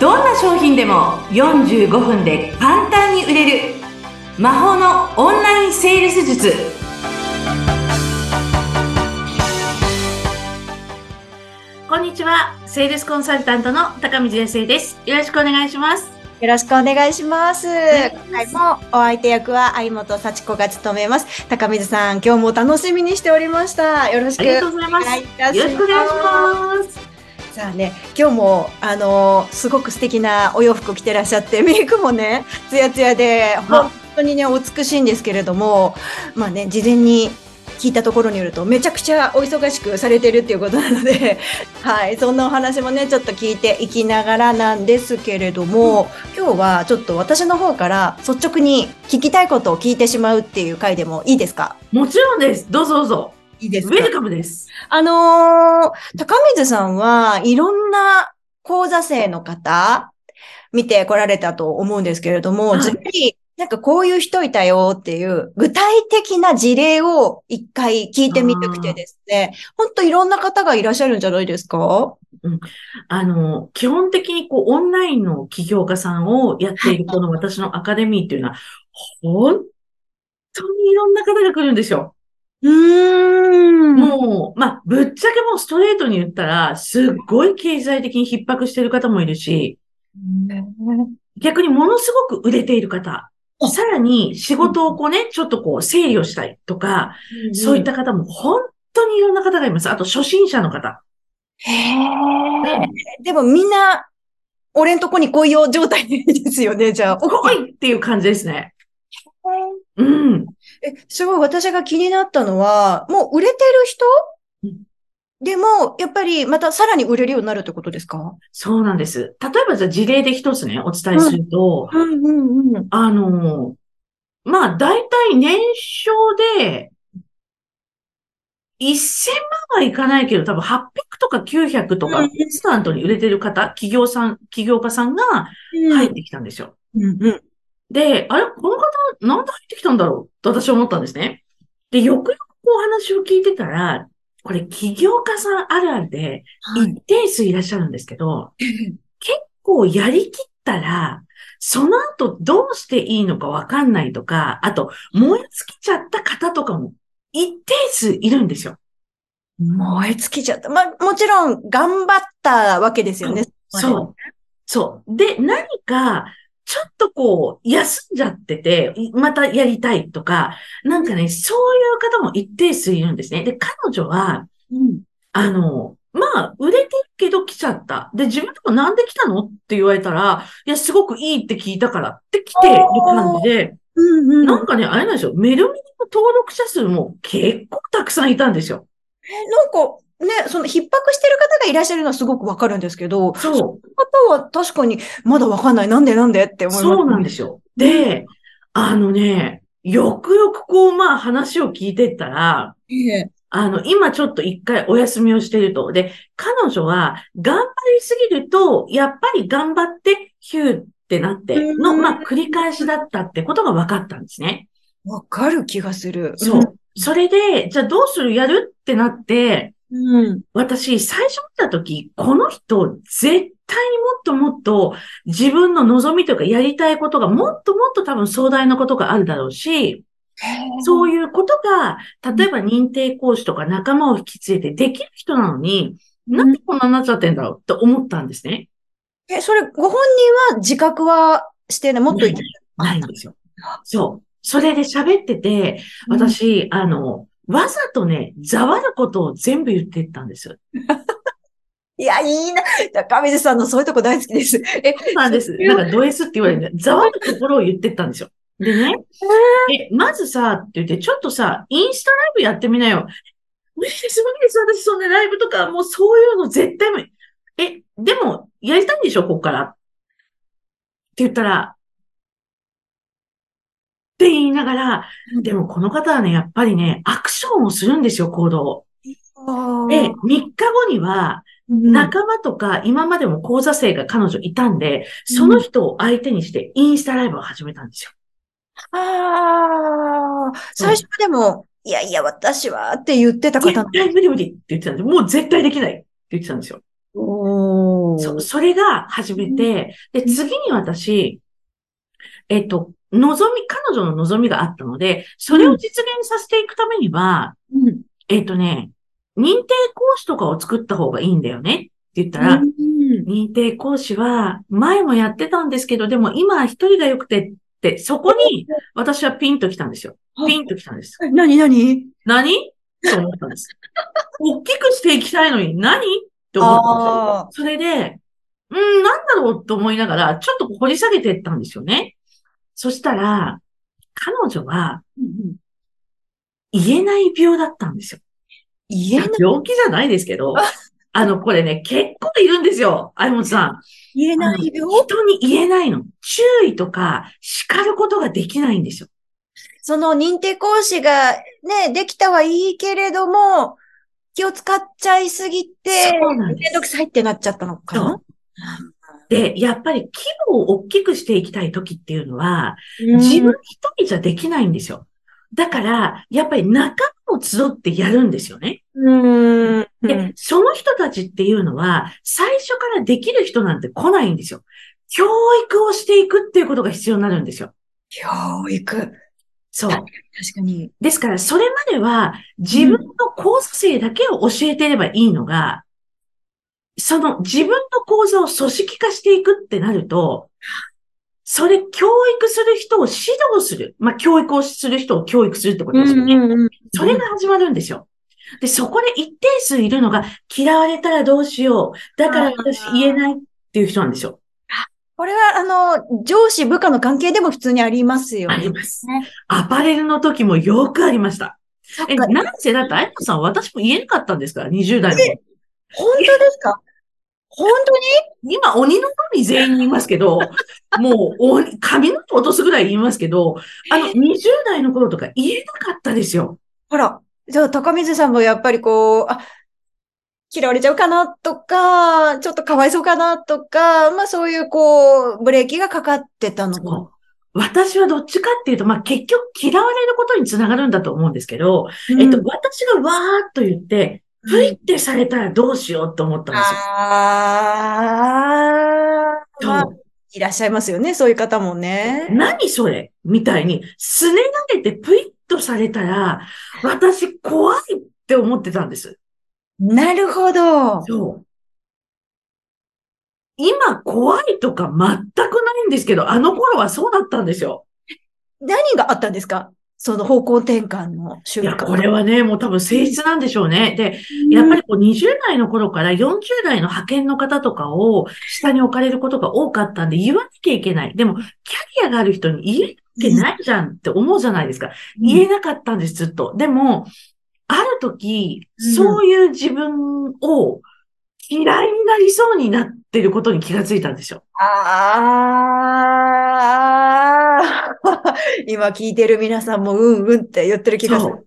どんな商品でも45分で簡単に売れる魔法のオンラインセールス術。こんにちは。セールスコンサルタントの高見先生です。よろしくお願いします。よろしくお願いします。今回もお相手役は相本幸子が務めます。高水さん、今日も楽しみにしておりました。よろしくありがとうございます。お願いいたしよろしくお願いしますさあね、今日も、あのーすごく素敵なお洋服着てらっしゃって、メイクもね、ツヤツヤで、本当にね、お美しいんですけれども、まあね、事前に聞いたところによると、めちゃくちゃお忙しくされてるっていうことなので、はい、そんなお話もね、ちょっと聞いていきながらなんですけれども、今日はちょっと私の方から率直に聞きたいことを聞いてしまうっていう回でもいいですか？もちろんです。どうぞどうぞいいでウェルカムです。あのー高水さんはいろんな講座生の方、見てこられたと思うんですけれども、はい。ぜひ、なんかこういう人いたよっていう具体的な事例を一回聞いてみたくてですね、本当いろんな方がいらっしゃるんじゃないですか？あの、基本的にこう、オンラインの起業家さんをやっているこの私のアカデミーっていうのは、本当にいろんな方が来るんですよ。うーん。もう、まあ、ぶっちゃけもうストレートに言ったら、すっごい経済的に逼迫している方もいるし、逆にものすごく売れている方、あさらに仕事をこうね、ちょっとこう整理をしたいとか、そういった方も本当にいろんな方がいます。あと初心者の方。へえ。でもみんな、俺んとこに来いよ状態ですよね、じゃあ。来いっていう感じですね。うん。え、すごい私が気になったのは、もう売れてる人？うんでも、やっぱりまたさらに売れるようになるってことですか？そうなんです。例えばじゃあ事例で一つね、お伝えすると、うんうんうん。あの、まあ、大体年商で、1000万はいかないけど、多分800とか900とか、うんインスタントに売れてる方、企業さん、起業家さんが入ってきたんですよ。うんうん。で、あれ、この方、なんで入ってきたんだろうと私は思ったんですね。で、よくよくお話を聞いてたら、これ起業家さんあるあるで、はい。一定数いらっしゃるんですけど、結構やりきったら、その後どうしていいのかわかんないとか、あと燃え尽きちゃった方とかも一定数いるんですよ。燃え尽きちゃった。まあ、もちろん頑張ったわけですよね。そう。そう。で、何か、ちょっとこう、休んじゃってて、いまたやりたいとか、なんかね、そういう方も一定数いるんですね。で、彼女は、うん。あの、まあ、売れてるけど来ちゃった。で、自分でもなんで来たのって言われたら、いや、すごくいいって聞いたからって来てる感じで、うんうん。なんかね、あれなんですよ。メルミニの登録者数も結構たくさんいたんですよ。なんか、ね、その逼迫してる方がいらっしゃるのはすごくわかるんですけど、そう。方は確かにまだわかんない。なんでなんでって思います。そうなんですよ。で、あのね、よくよくこう、まあ話を聞いてったら、ええ。あの、今ちょっと一回お休みをしてると。で、彼女は頑張りすぎると、やっぱり頑張って、ヒューってなっての、うんまあ繰り返しだったってことが分かったんですね。わかる気がする。そう。それで、じゃあどうする？やる？ってなって、うん。うん。私、最初見たとき、この人、絶対にもっともっと自分の望みとかやりたいことがもっともっと多分壮大なことがあるだろうし、そういうことが、例えば認定講師とか仲間を引き連れてできる人なのに、なんでこんなになっちゃってんだろうって思ったんですね。え、それ、ご本人は自覚はしてない？もっと言ってないんですよ。そう。それで喋ってて、私、あの、わざとね、ざわることを全部言ってったんです。いや、いいな。高水さんのそういうとこ大好きです。え、そうなんです。なんかド S って言われるんで、ざわるところを言ってったんですよ。でね、え、まずさ、って言って、ちょっとさ、インスタライブやってみなよ。無理です、無理です。私、そんなライブとか、もうそういうの絶対無理。え、でも、やりたいんでしょ、ここから。って言ったら、って言いながら、でもこの方はね、やっぱりね、アクションをするんですよ、行動。を。で、3日後には、仲間とか、今までも講座生が彼女いたんで、その人を相手にしてインスタライブを始めたんですよ。ああ、最初はでも、いやいや、私はって言ってた方絶対無理無理って言ってたんで。もう絶対できないって言ってたんですよ。そ、それが始めて、で、次に私、えっと、望み、彼女の望みがあったので、それを実現させていくためには、うんえっとね、認定講師とかを作った方がいいんだよねって言ったら、うん認定講師は前もやってたんですけど、でも今は一人が良くてって、そこに私はピンと来たんですよ。ピンと来たんです。え何何？何？と思ったんです。大きくしていきたいのに何？って思ったんですよ。あそれで、うん、なんだろうと思いながら、ちょっと掘り下げていったんですよね。そしたら、彼女は言えない病だったんですよ。言えない、病気じゃないですけど、あの、これね、結構いるんですよ。相本さん。言えない病？人に言えないの。注意とか叱ることができないんですよ。その認定講師がね、できたはいいけれども、気を使っちゃいすぎて、めんどくさいってなっちゃったのかな？で、やっぱり規模を大きくしていきたい時っていうのは、うん自分一人じゃできないんですよ。だから、やっぱり仲間を集ってやるんですよね。うん。で、その人たちっていうのは、最初からできる人なんて来ないんですよ。教育をしていくっていうことが必要になるんですよ。教育。そう。確かに。ですから、それまでは自分の講座生だけを教えてればいいのが、その自分の講座を組織化していくってなると、それ、教育する人を指導する。まあ、教育をする人を教育するってことですよね。うんそれが始まるんですよ。で、そこで一定数いるのが、嫌われたらどうしよう。だから私言えないっていう人なんですよ。これは、あの、上司部下の関係でも普通にありますよね。ありますね。アパレルの時もよくありました。え。なんせだって、あやこさん私も言えなかったんですから、20代の頃。本当ですか？本当に？今、鬼のように全員言いますけど、もう、鬼髪の毛落とすぐらい言いますけど、あの、20代の頃とか言えなかったですよ。ほら。じゃあ、高水さんもやっぱりこう、あ、嫌われちゃうかなとか、ちょっとかわいそうかなとか、まあそういうこう、ブレーキがかかってたのか私はどっちかっていうと、まあ、結局嫌われることにつながるんだと思うんですけど、な。えっと、私がわーっと言って、プイってされたらどうしようと思ったんですよ。ああいらっしゃいますよね、そういう方もね。何それみたいに、すね投げてプイッとされたら、私怖いって思ってたんです。なるほど。そう。今怖いとか全くないんですけど、あの頃はそうだったんですよ。何があったんですか？その方向転換の瞬いや、間。これはね、もう多分性質なんでしょうね。で、やっぱりこう20代の頃から40代の派遣の方とかを下に置かれることが多かったんで言わなきゃいけない。でも、キャリアがある人に言えなきゃいけないじゃんって思うじゃないですか。言えなかったんです、ずっと。でも、ある時、うんそういう自分を嫌いになりそうになってることに気がついたんですよ。ああ、今聞いてる皆さんもうんうんって言ってる気がする。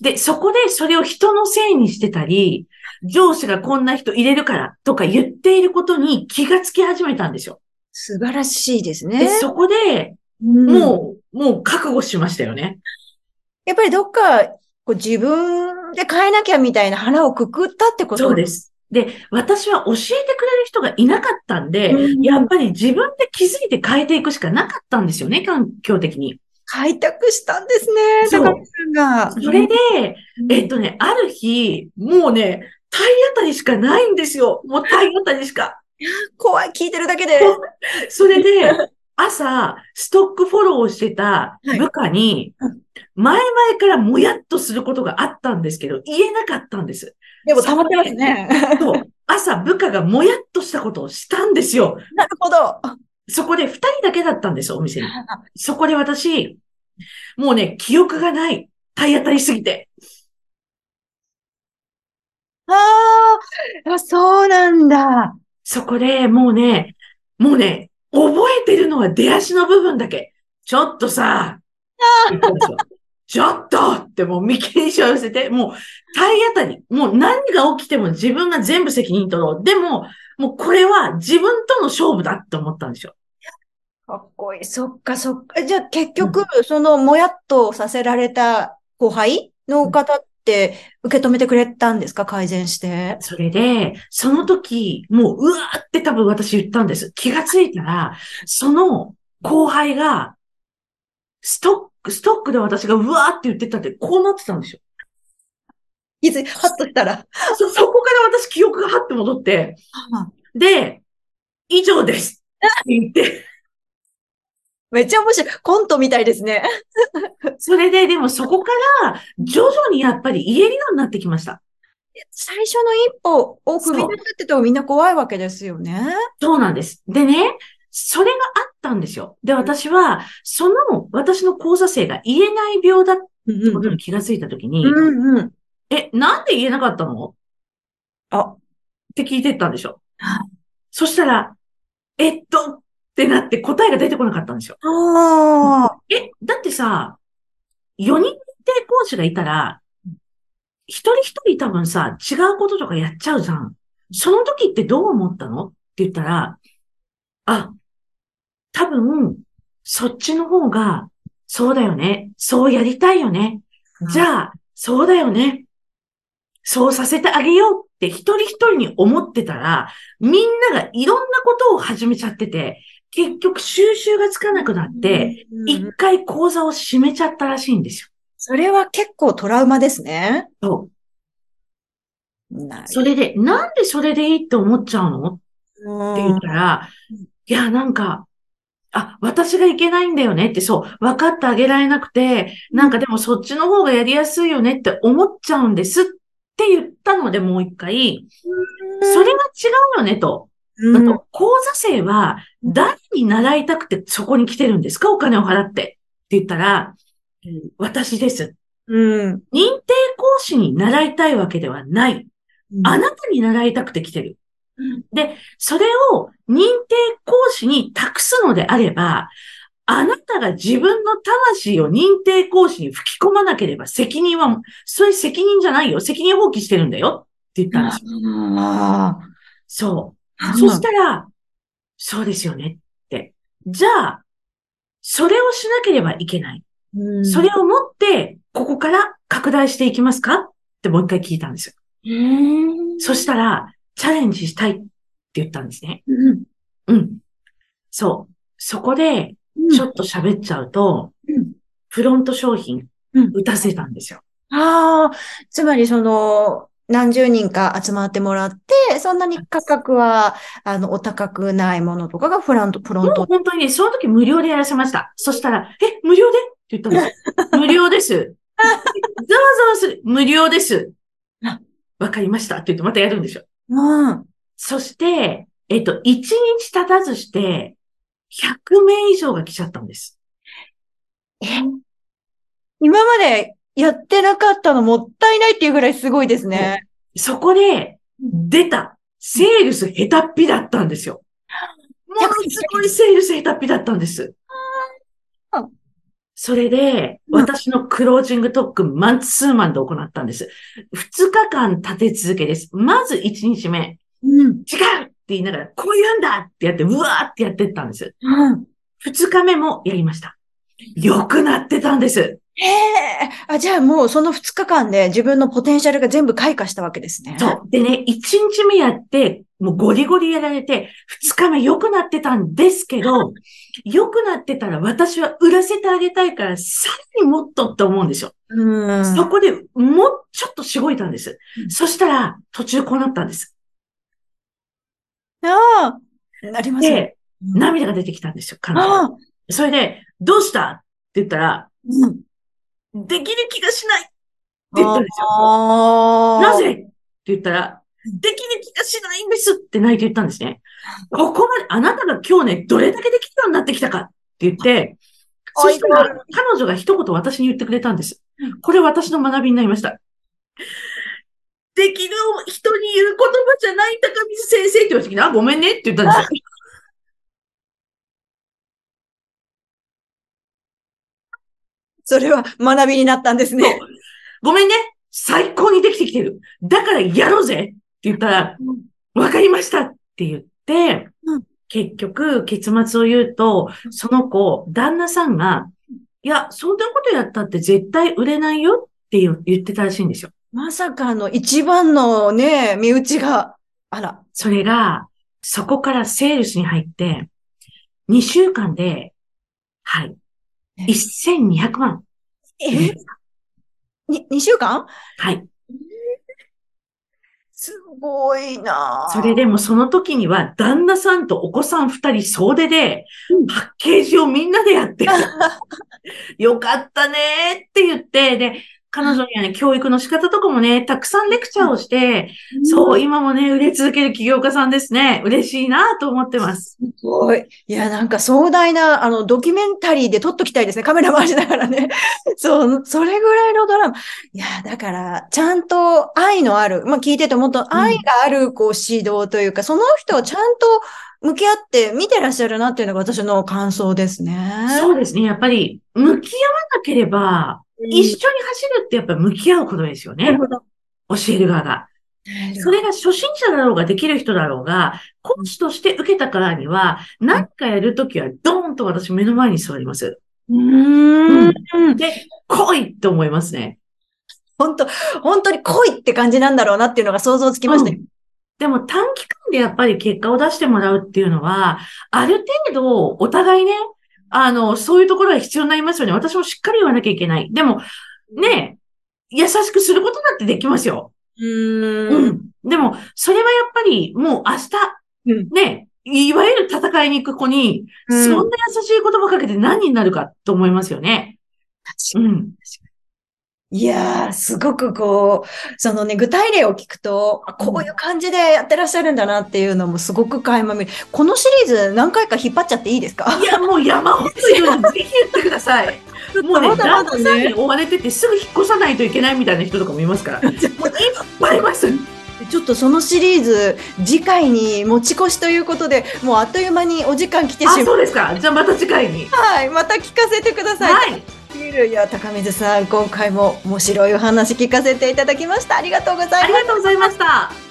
で、そこでそれを人のせいにしてたり、上司がこんな人入れるからとか言っていることに気がつき始めたんですよ。素晴らしいですで、ね。そこで、うんもう、もう覚悟しましたよね。やっぱりどっかこう自分で変えなきゃみたいな腹をくくったってことそうです。で、私は教えてくれる人がいなかったんで、うんやっぱり自分で気づいて変えていくしかなかったんですよね、環境的に。開拓したんですね、そう高木さんが。それで、うんえっとね、ある日、もうね、体当たりしかないんですよ。もう体当たりしか。怖い、聞いてるだけで。それで、朝、ストックフォローをしてたはい部下にうん、前々からもやっとすることがあったんですけど、言えなかったんです。でも溜まってますね。そう。朝、部下がもやっとしたことをしたんですよ。なるほど。そこで二人だけだったんです、お店に。そこで私、もうね、記憶がない。体当たりすぎて。あーあ、そうなんだ。そこでもうね、もうね、覚えてるのは出足の部分だけ。ちょっとさ、ちょっとってもう見切りしを寄せて、もう体当たり。もう何が起きても自分が全部責任取ろう。でも、もうこれは自分との勝負だって思ったんですよ。かっこいい。そっかそっか。じゃあ結局、そのもやっとさせられた後輩の方っって受け止めてくれたんですか？改善して。それで、その時、もう、うわーって多分私言ったんです。気がついたら、その後輩が、ストック、ストックで私がうわーって言ってたって、こうなってたんですよ。いつ、ハッとしたら。そ、そこから私記憶がはって戻って、で、以上ですって言って、めっちゃ面白い。コントみたいですね。それで、でもそこから、徐々にやっぱり言えるようになってきました。最初の一歩を踏み出すってとみんな怖いわけですよね。そうなんです。でね、それがあったんですよ。で、私は、その、私の交差性が言えない病だってことに気がついたときに、うんうん。え、なんで言えなかったの？あ、って聞いてったんでしょは。そしたら、えっと、ってなって答えが出てこなかったんですよ。え、だってさ、4人認定講師がいたら、一人一人多分さ、違うこととかやっちゃうじゃん。その時ってどう思ったの？って言ったら、あ、多分、そっちの方が、そうだよね。そうやりたいよね。じゃあ、そうだよね。そうさせてあげようって一人一人に思ってたら、みんながいろんなことを始めちゃってて、結局収集がつかなくなって、うん一回講座を閉めちゃったらしいんですよ。それは結構トラウマですね。そう。それで、なんでそれでいいって思っちゃうの？って言ったら、うんいや、なんか、あ、私がいけないんだよねって、そう、分かってあげられなくて、なんかでもそっちの方がやりやすいよねって思っちゃうんですって言ったので、もう一回、それが違うよねと。うんあと、講座生は誰に習いたくてそこに来てるんですか？お金を払って。って言ったら、私です。うん。認定講師に習いたいわけではない。あなたに習いたくて来てる。うんで、それを認定講師に託すのであれば、あなたが自分の魂を認定講師に吹き込まなければ責任は、それ責任じゃないよ。責任放棄してるんだよ。って言ったんですよ。あそう。あ。そしたら、そうですよねって。じゃあ、それをしなければいけない。うんそれをもって、ここから拡大していきますか？ってもう一回聞いたんですよ。うんそしたら、チャレンジしたいって言ったんですね。うんうん。そう。そこで、ちょっと喋っちゃうと、うんフロント商品うん、打たせたんですよ。ああ、つまりその、何十人か集まってもらって、そんなに価格は、あの、お高くないものとかがフラント、フロント。本当にね、その時無料でやらせました。そしたら、え、無料で？って言ったんですよ。無料です。ざわざわする。無料ですあ。わかりましたって言ってまたやるんですよ。うん。そして、えっと、1日経たずして、100名以上が来ちゃったんです。え？今までやってなかったのもったいないっていうぐらいすごいですね。そこで、出た。セールス下手っぴだったんですよ。ものすごいセールス下手っぴだったんです。それで、うん私のクロージング特訓マンツーマンで行ったんです。2日間立て続けです。まず1日目、うん。違うって言いながら、こういうんだってやって、うわーってやってったんです。うん。2日目もやりました。良くなってたんです。へえ。あ、じゃあもうその2日間で自分のポテンシャルが全部開花したわけですね。そう。でね、1日目やって、もうゴリゴリやられて、2日目良くなってたんですけど、良くなってたら私は売らせてあげたいから、さらにもっとって思うんですよ。うん。そこでもうちょっとしごいたんです。うんそしたら、途中こうなったんです。ああ。なりますね。で、涙が出てきたんですよ、彼女ああ。それで、どうした？って言ったら、うん。できる気がしないって言ったんですよ。なぜ？って言ったら、できる気がしないんですって泣いて言ったんですね。ここまで、あなたが今日ね、どれだけできるようになってきたかって言って、そしたら、彼女が一言私に言ってくれたんです。これ私の学びになりました。できる人に言う言葉じゃない高水先生って言われた時に、あ、ごめんねって言ったんですよ。それは学びになったんですね。ごめんね。最高にできてきてる。だからやろうぜ。って言ったら、わかりましたって言って、うん。結局、結末を言うと、その子、旦那さんが、いや、そんなことやったって絶対売れないよって言ってたらしいんですよ。まさかの一番のね、身内が、あら。それが、そこからセールスに入って、2週間で、はい、1200万。えに、2週間？はい。すごいな。ぁそれでもその時には、旦那さんとお子さん二人総出でうん、パッケージをみんなでやって、よかったねーって言って、で、彼女にはね、教育の仕方とかもね、たくさんレクチャーをして、そう、今もね、売れ続ける起業家さんですね。嬉しいなと思ってます。すごい。いや、なんか壮大な、あの、ドキュメンタリーで撮っときたいですね。カメラ回しながらね。そう、それぐらいのドラマ。いや、だから、ちゃんと愛のある、まあ聞いててもっと愛がある、こう、指導というか、その人をちゃんと向き合って見てらっしゃるなっていうのが私の感想ですね。そうですね。やっぱり、向き合わなければ、一緒に走るってやっぱ向き合うことですよね。なるほど。教える側が。それが初心者だろうができる人だろうが、講師として受けたからには、何かやるときはドーンと私目の前に座ります。うーん。で、来いって思いますね。本当本当に濃いって感じなんだろうなっていうのが想像つきましたよ。でも短期間でやっぱり結果を出してもらうっていうのは、ある程度お互いね、あの、そういうところが必要になりますよね。私もしっかり言わなきゃいけない。でも、ね、優しくすることだってできますよ。うー。うんん。でも、それはやっぱりもう明うん日、ね、いわゆる戦いに行く子に、うんそんな優しい言葉かけて何になるかと思いますよね。うん。いやー、すごくこう、そのね、具体例を聞くと、あこういう感じでやってらっしゃるんだなっていうのもすごく垣間見る。このシリーズ何回か引っ張っちゃっていいですか？いや、もう山ほどいるのぜひ言ってください。もうね、まだまだね追われててすぐ引っ越さないといけないみたいな人とかもいますから。もういっぱいいます。ちょっとそのシリーズ、次回に持ち越しということで、もうあっという間にお時間来てしあ、まう。そうですか。じゃあまた次回に。はい、また聞かせてください。はい。いや、高水さん、今回も面白いお話聞かせていただきました。ありがとうございましたあり。がとうございました。